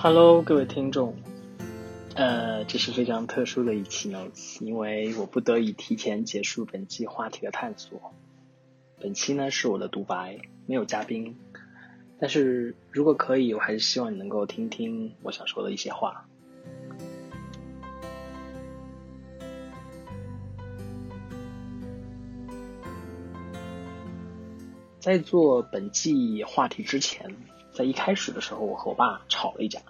Hello，各位听众，呃，这是非常特殊的一期 notes，因为我不得已提前结束本期话题的探索。本期呢是我的独白，没有嘉宾，但是如果可以，我还是希望你能够听听我想说的一些话。在做本季话题之前，在一开始的时候，我和我爸吵了一架，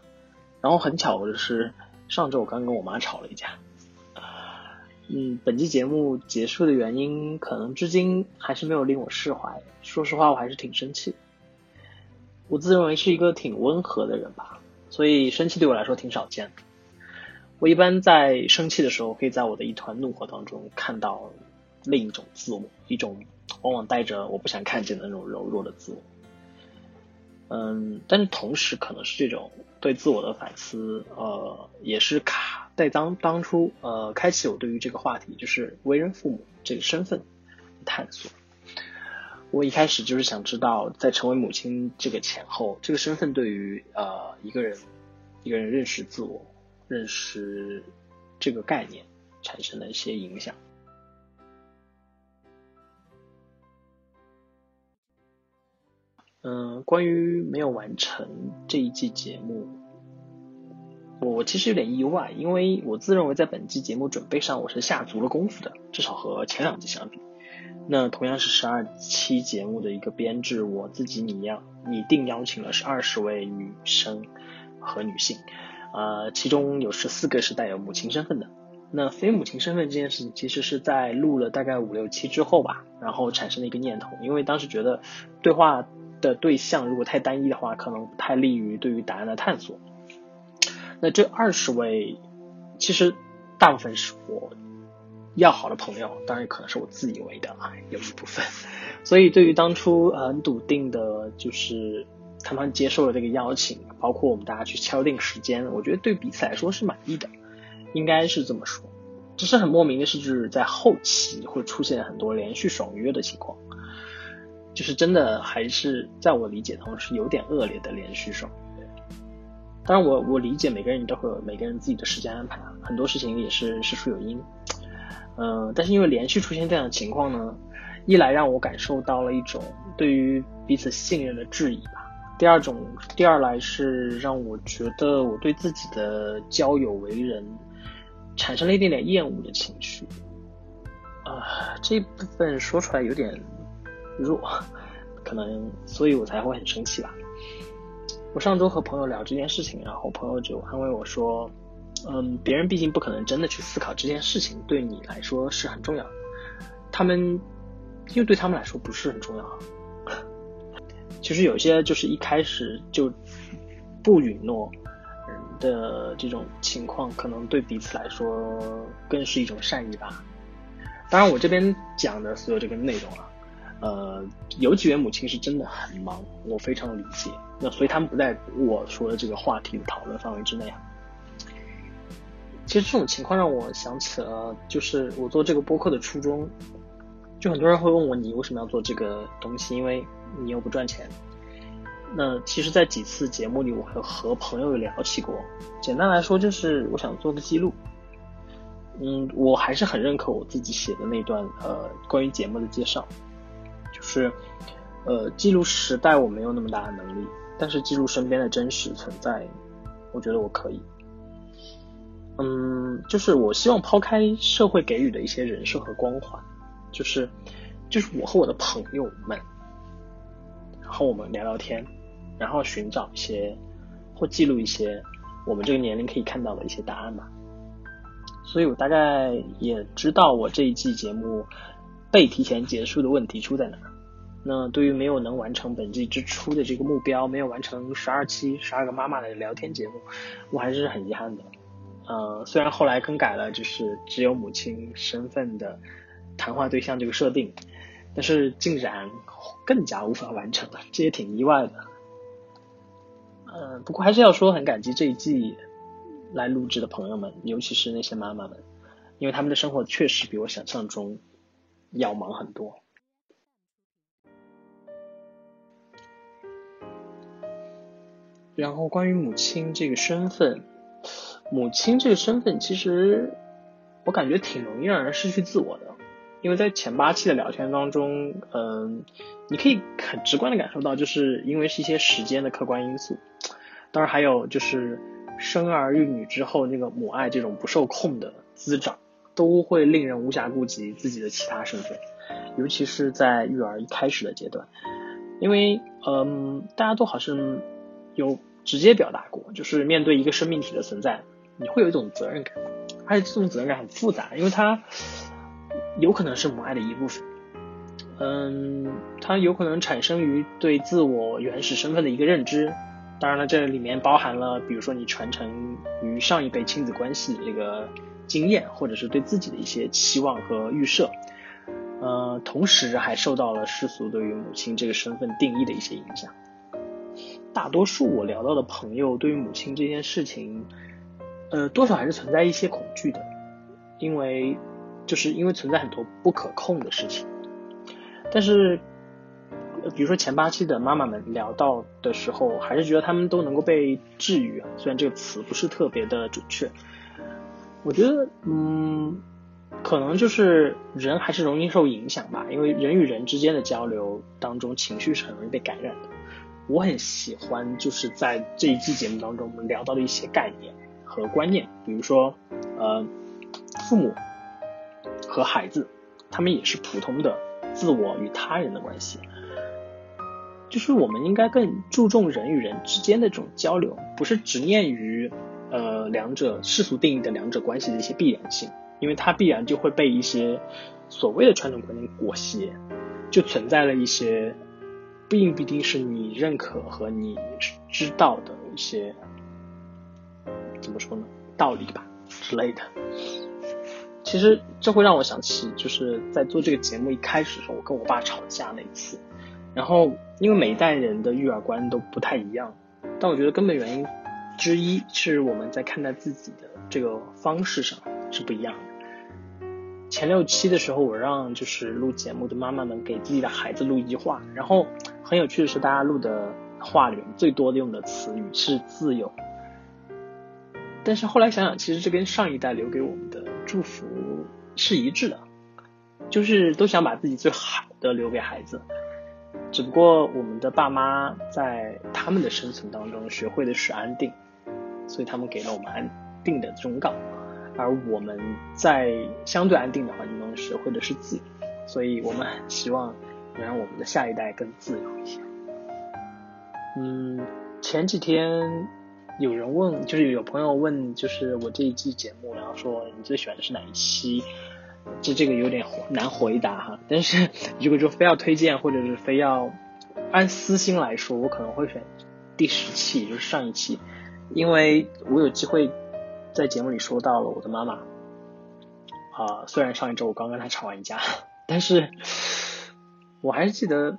然后很巧的是，上周我刚跟我妈吵了一架。嗯，本期节目结束的原因，可能至今还是没有令我释怀。说实话，我还是挺生气。我自认为是一个挺温和的人吧，所以生气对我来说挺少见的。我一般在生气的时候，可以在我的一团怒火当中看到另一种自我，一种。往往带着我不想看见的那种柔弱的自我，嗯，但是同时可能是这种对自我的反思，呃，也是卡在当当初呃开启我对于这个话题，就是为人父母这个身份探索。我一开始就是想知道，在成为母亲这个前后，这个身份对于呃一个人一个人认识自我、认识这个概念产生的一些影响。嗯，关于没有完成这一季节目，我我其实有点意外，因为我自认为在本季节目准备上我是下足了功夫的，至少和前两季相比。那同样是十二期节目的一个编制，我自己拟样拟定邀请了是二十位女生和女性，呃，其中有十四个是带有母亲身份的。那非母亲身份这件事情，其实是在录了大概五六期之后吧，然后产生的一个念头，因为当时觉得对话。的对象如果太单一的话，可能不太利于对于答案的探索。那这二十位，其实大部分是我要好的朋友，当然可能是我自以为的啊，有一部分。所以对于当初很笃定的，就是他们接受了这个邀请，包括我们大家去敲定时间，我觉得对彼此来说是满意的，应该是这么说。只是很莫名的是，就是在后期会出现很多连续爽约的情况。就是真的，还是在我理解当中是有点恶劣的连续爽。当然，我我理解每个人都会有每个人自己的时间安排，很多事情也是事出有因。嗯，但是因为连续出现这样的情况呢，一来让我感受到了一种对于彼此信任的质疑吧。第二种，第二来是让我觉得我对自己的交友为人产生了一点点厌恶的情绪。啊，这部分说出来有点。弱，可能，所以我才会很生气吧。我上周和朋友聊这件事情，然后朋友就安慰我说：“嗯，别人毕竟不可能真的去思考这件事情对你来说是很重要，他们因为对他们来说不是很重要。其实有些就是一开始就不允诺的这种情况，可能对彼此来说更是一种善意吧。当然，我这边讲的所有这个内容啊。”呃，有几位母亲是真的很忙，我非常理解。那所以他们不在我说的这个话题的讨论范围之内啊。其实这种情况让我想起了，就是我做这个播客的初衷。就很多人会问我，你为什么要做这个东西？因为你又不赚钱。那其实，在几次节目里，我和朋友聊起过。简单来说，就是我想做个记录。嗯，我还是很认可我自己写的那段呃关于节目的介绍。就是，呃，记录时代我没有那么大的能力，但是记录身边的真实存在，我觉得我可以。嗯，就是我希望抛开社会给予的一些人设和光环，就是，就是我和我的朋友们，然后我们聊聊天，然后寻找一些或记录一些我们这个年龄可以看到的一些答案吧。所以我大概也知道我这一季节目被提前结束的问题出在哪。那对于没有能完成本季之初的这个目标，没有完成十二期十二个妈妈的聊天节目，我还是很遗憾的。呃，虽然后来更改了，就是只有母亲身份的谈话对象这个设定，但是竟然更加无法完成了，这也挺意外的。呃，不过还是要说很感激这一季来录制的朋友们，尤其是那些妈妈们，因为他们的生活确实比我想象中要忙很多。然后关于母亲这个身份，母亲这个身份其实我感觉挺容易让人失去自我的，因为在前八期的聊天当中，嗯，你可以很直观的感受到，就是因为是一些时间的客观因素，当然还有就是生儿育女之后那个母爱这种不受控的滋长，都会令人无暇顾及自己的其他身份，尤其是在育儿一开始的阶段，因为嗯，大家都好像有。直接表达过，就是面对一个生命体的存在，你会有一种责任感，而且这种责任感很复杂，因为它有可能是母爱的一部分，嗯，它有可能产生于对自我原始身份的一个认知，当然了，这里面包含了，比如说你传承于上一辈亲子关系这个经验，或者是对自己的一些期望和预设，呃，同时还受到了世俗对于母亲这个身份定义的一些影响。大多数我聊到的朋友对于母亲这件事情，呃，多少还是存在一些恐惧的，因为就是因为存在很多不可控的事情。但是，比如说前八期的妈妈们聊到的时候，还是觉得他们都能够被治愈。虽然这个词不是特别的准确，我觉得，嗯，可能就是人还是容易受影响吧，因为人与人之间的交流当中，情绪是很容易被感染的。我很喜欢，就是在这一季节目当中，我们聊到的一些概念和观念，比如说，呃，父母和孩子，他们也是普通的自我与他人的关系，就是我们应该更注重人与人之间的这种交流，不是执念于呃两者世俗定义的两者关系的一些必然性，因为它必然就会被一些所谓的传统观念裹挟，就存在了一些。并不一定是你认可和你知道的一些怎么说呢道理吧之类的。其实这会让我想起，就是在做这个节目一开始的时候，我跟我爸吵架那一次。然后因为每一代人的育儿观都不太一样，但我觉得根本原因之一是我们在看待自己的这个方式上是不一样的。前六期的时候，我让就是录节目的妈妈们给自己的孩子录一句话，然后。很有趣的是，大家录的话里面最多的用的词语是自由。但是后来想想，其实这跟上一代留给我们的祝福是一致的，就是都想把自己最好的留给孩子。只不过我们的爸妈在他们的生存当中学会的是安定，所以他们给了我们安定的忠告；而我们在相对安定的环境中学会的是自由，所以我们很希望。能让我们的下一代更自由一些。嗯，前几天有人问，就是有朋友问，就是我这一季节目，然后说你最喜欢的是哪一期？这这个有点难回答哈。但是如果说非要推荐，或者是非要按私心来说，我可能会选第十期，就是上一期，因为我有机会在节目里说到了我的妈妈。啊，虽然上一周我刚跟她吵完架，但是。我还是记得，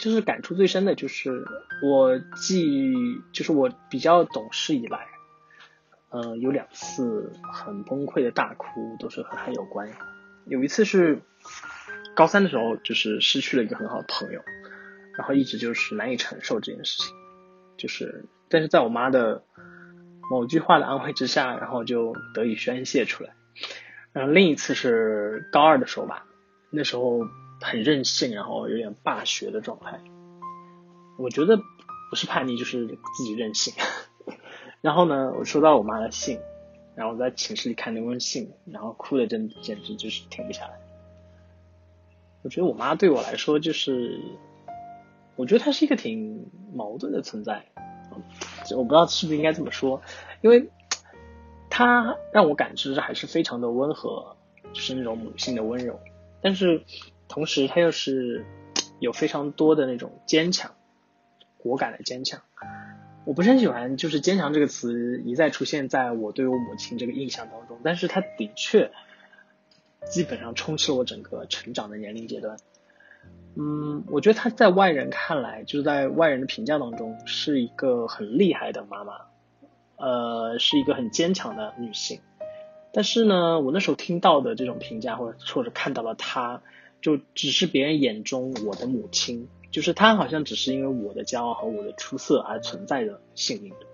就是感触最深的就是我记，就是我比较懂事以来，呃，有两次很崩溃的大哭，都是和他有关。有一次是高三的时候，就是失去了一个很好的朋友，然后一直就是难以承受这件事情，就是，但是在我妈的某句话的安慰之下，然后就得以宣泄出来。然后另一次是高二的时候吧，那时候。很任性，然后有点霸学的状态。我觉得不是叛逆，就是自己任性。然后呢，我收到我妈的信，然后在寝室里看那封信，然后哭的真简直就是停不下来。我觉得我妈对我来说就是，我觉得她是一个挺矛盾的存在。我不知道是不是应该这么说，因为她让我感知还是非常的温和，就是那种母性的温柔，但是。同时，他又是有非常多的那种坚强、果敢的坚强。我不是很喜欢，就是“坚强”这个词一再出现在我对我母亲这个印象当中，但是它的确基本上充斥了我整个成长的年龄阶段。嗯，我觉得她在外人看来，就是在外人的评价当中，是一个很厉害的妈妈，呃，是一个很坚强的女性。但是呢，我那时候听到的这种评价，或者或者看到了她。就只是别人眼中我的母亲，就是她好像只是因为我的骄傲和我的出色而存在的幸运的，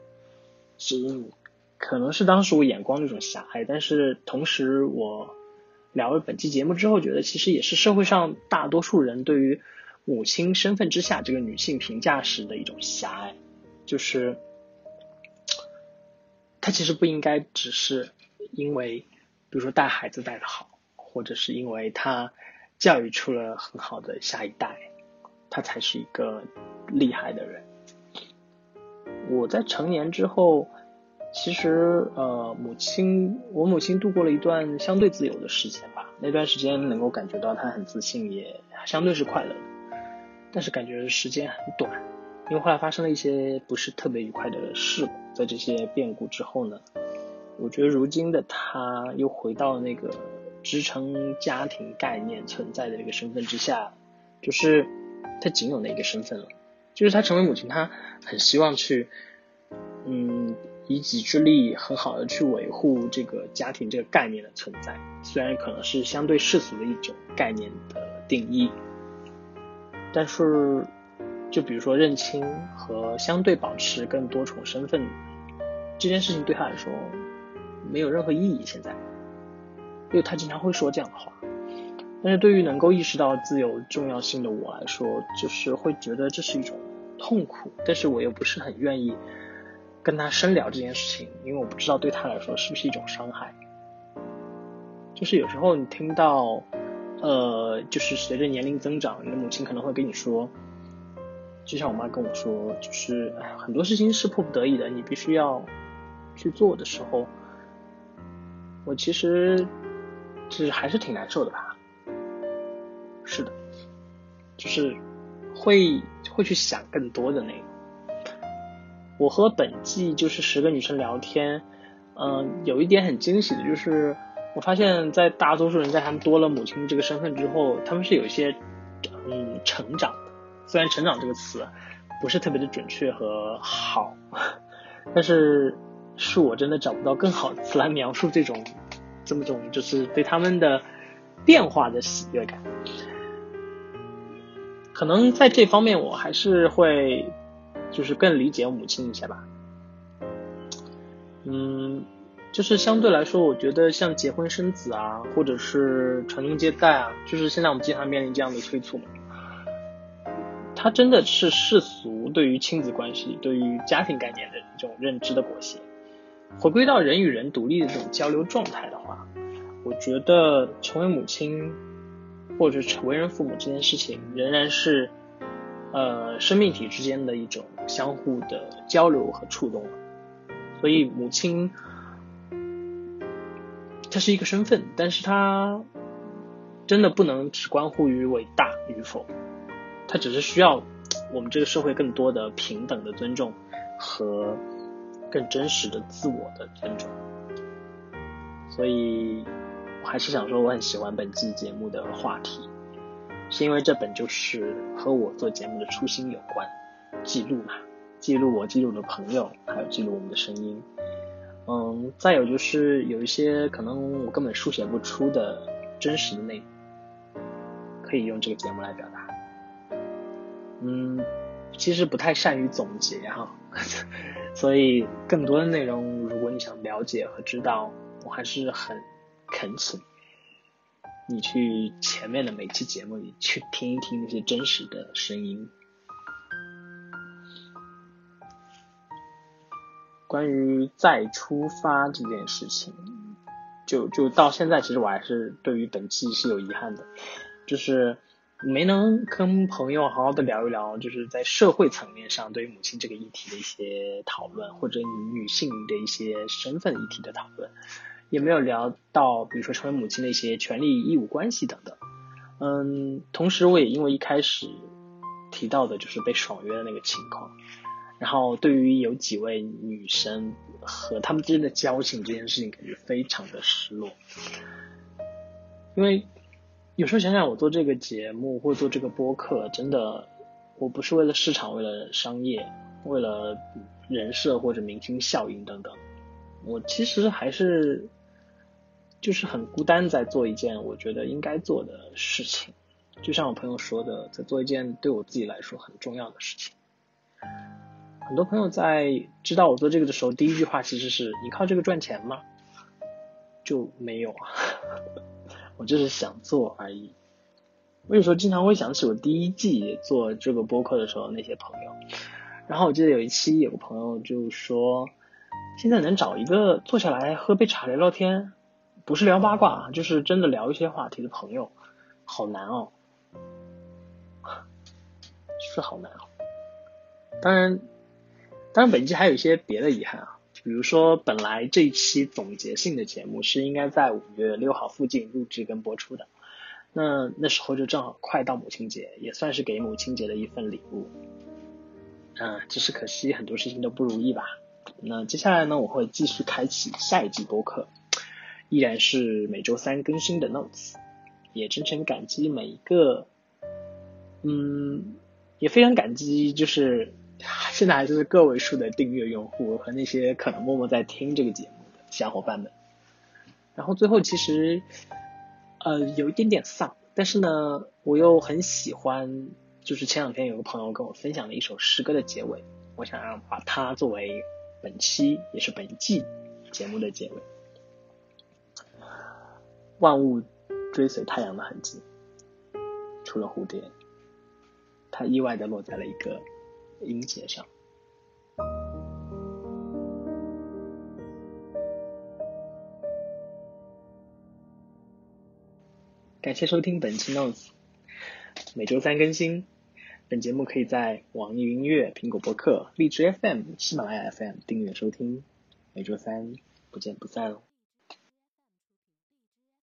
是可能是当时我眼光那种狭隘，但是同时我聊了本期节目之后，觉得其实也是社会上大多数人对于母亲身份之下这个女性评价时的一种狭隘，就是她其实不应该只是因为，比如说带孩子带的好。或者是因为他教育出了很好的下一代，他才是一个厉害的人。我在成年之后，其实呃，母亲，我母亲度过了一段相对自由的时间吧。那段时间能够感觉到她很自信，也相对是快乐的。但是感觉时间很短，因为后来发生了一些不是特别愉快的事故。在这些变故之后呢，我觉得如今的她又回到那个。支撑家庭概念存在的这个身份之下，就是她仅有的一个身份了。就是她成为母亲，她很希望去，嗯，以己之力很好的去维护这个家庭这个概念的存在。虽然可能是相对世俗的一种概念的定义，但是就比如说认亲和相对保持更多重身份这件事情，对他来说没有任何意义。现在。因为他经常会说这样的话，但是对于能够意识到自由重要性的我来说，就是会觉得这是一种痛苦，但是我又不是很愿意跟他深聊这件事情，因为我不知道对他来说是不是一种伤害。就是有时候你听到，呃，就是随着年龄增长，你的母亲可能会跟你说，就像我妈跟我说，就是很多事情是迫不得已的，你必须要去做的时候，我其实。是还是挺难受的吧？是的，就是会会去想更多的那个。我和本季就是十个女生聊天，嗯，有一点很惊喜的就是，我发现，在大多数人在他们多了母亲这个身份之后，他们是有一些嗯成长的。虽然“成长”这个词不是特别的准确和好，但是是我真的找不到更好的词来描述这种。这么种就是对他们的变化的喜悦感，可能在这方面我还是会就是更理解母亲一些吧。嗯，就是相对来说，我觉得像结婚生子啊，或者是传宗接代啊，就是现在我们经常面临这样的催促嘛。它真的是世俗对于亲子关系、对于家庭概念的一种认知的裹挟。回归到人与人独立的这种交流状态的话，我觉得成为母亲或者成为人父母这件事情，仍然是呃生命体之间的一种相互的交流和触动。所以母亲，它是一个身份，但是它真的不能只关乎于伟大与否，它只是需要我们这个社会更多的平等的尊重和。更真实的自我的尊重，所以我还是想说，我很喜欢本季节目的话题，是因为这本就是和我做节目的初心有关，记录嘛，记录我记录的朋友，还有记录我们的声音，嗯，再有就是有一些可能我根本书写不出的真实的内容，可以用这个节目来表达，嗯，其实不太善于总结哈。所以，更多的内容，如果你想了解和知道，我还是很恳请你去前面的每期节目里去听一听那些真实的声音。关于再出发这件事情，就就到现在，其实我还是对于本期是有遗憾的，就是。没能跟朋友好好的聊一聊，就是在社会层面上对于母亲这个议题的一些讨论，或者女性的一些身份议题的讨论，也没有聊到，比如说成为母亲的一些权利义务关系等等。嗯，同时我也因为一开始提到的就是被爽约的那个情况，然后对于有几位女生和他们之间的交情这件事情，感觉非常的失落，因为。有时候想想，我做这个节目或做这个播客，真的，我不是为了市场，为了商业，为了人设或者明星效应等等，我其实还是就是很孤单，在做一件我觉得应该做的事情，就像我朋友说的，在做一件对我自己来说很重要的事情。很多朋友在知道我做这个的时候，第一句话其实是你靠这个赚钱吗？就没有啊，我就是想做而已。我有时候经常会想起我第一季做这个播客的时候那些朋友，然后我记得有一期有个朋友就说，现在能找一个坐下来喝杯茶聊聊天，不是聊八卦，就是真的聊一些话题的朋友，好难哦，是好难哦。当然。当然，本期还有一些别的遗憾啊，比如说本来这一期总结性的节目是应该在五月六号附近录制跟播出的，那那时候就正好快到母亲节，也算是给母亲节的一份礼物。嗯，只是可惜很多事情都不如意吧。那接下来呢，我会继续开启下一季播客，依然是每周三更新的 Notes，也真诚感激每一个，嗯，也非常感激就是。现在还是个位数的订阅用户和那些可能默默在听这个节目的小伙伴们。然后最后其实，呃，有一点点丧，但是呢，我又很喜欢，就是前两天有个朋友跟我分享了一首诗歌的结尾，我想让把它作为本期也是本季节目的结尾。万物追随太阳的痕迹，除了蝴蝶，它意外的落在了一个。音节上，感谢收听本期 Notes，每周三更新。本节目可以在网易云音乐、苹果播客、荔枝 FM、喜马拉雅 FM 订阅收听。每周三不见不散哦。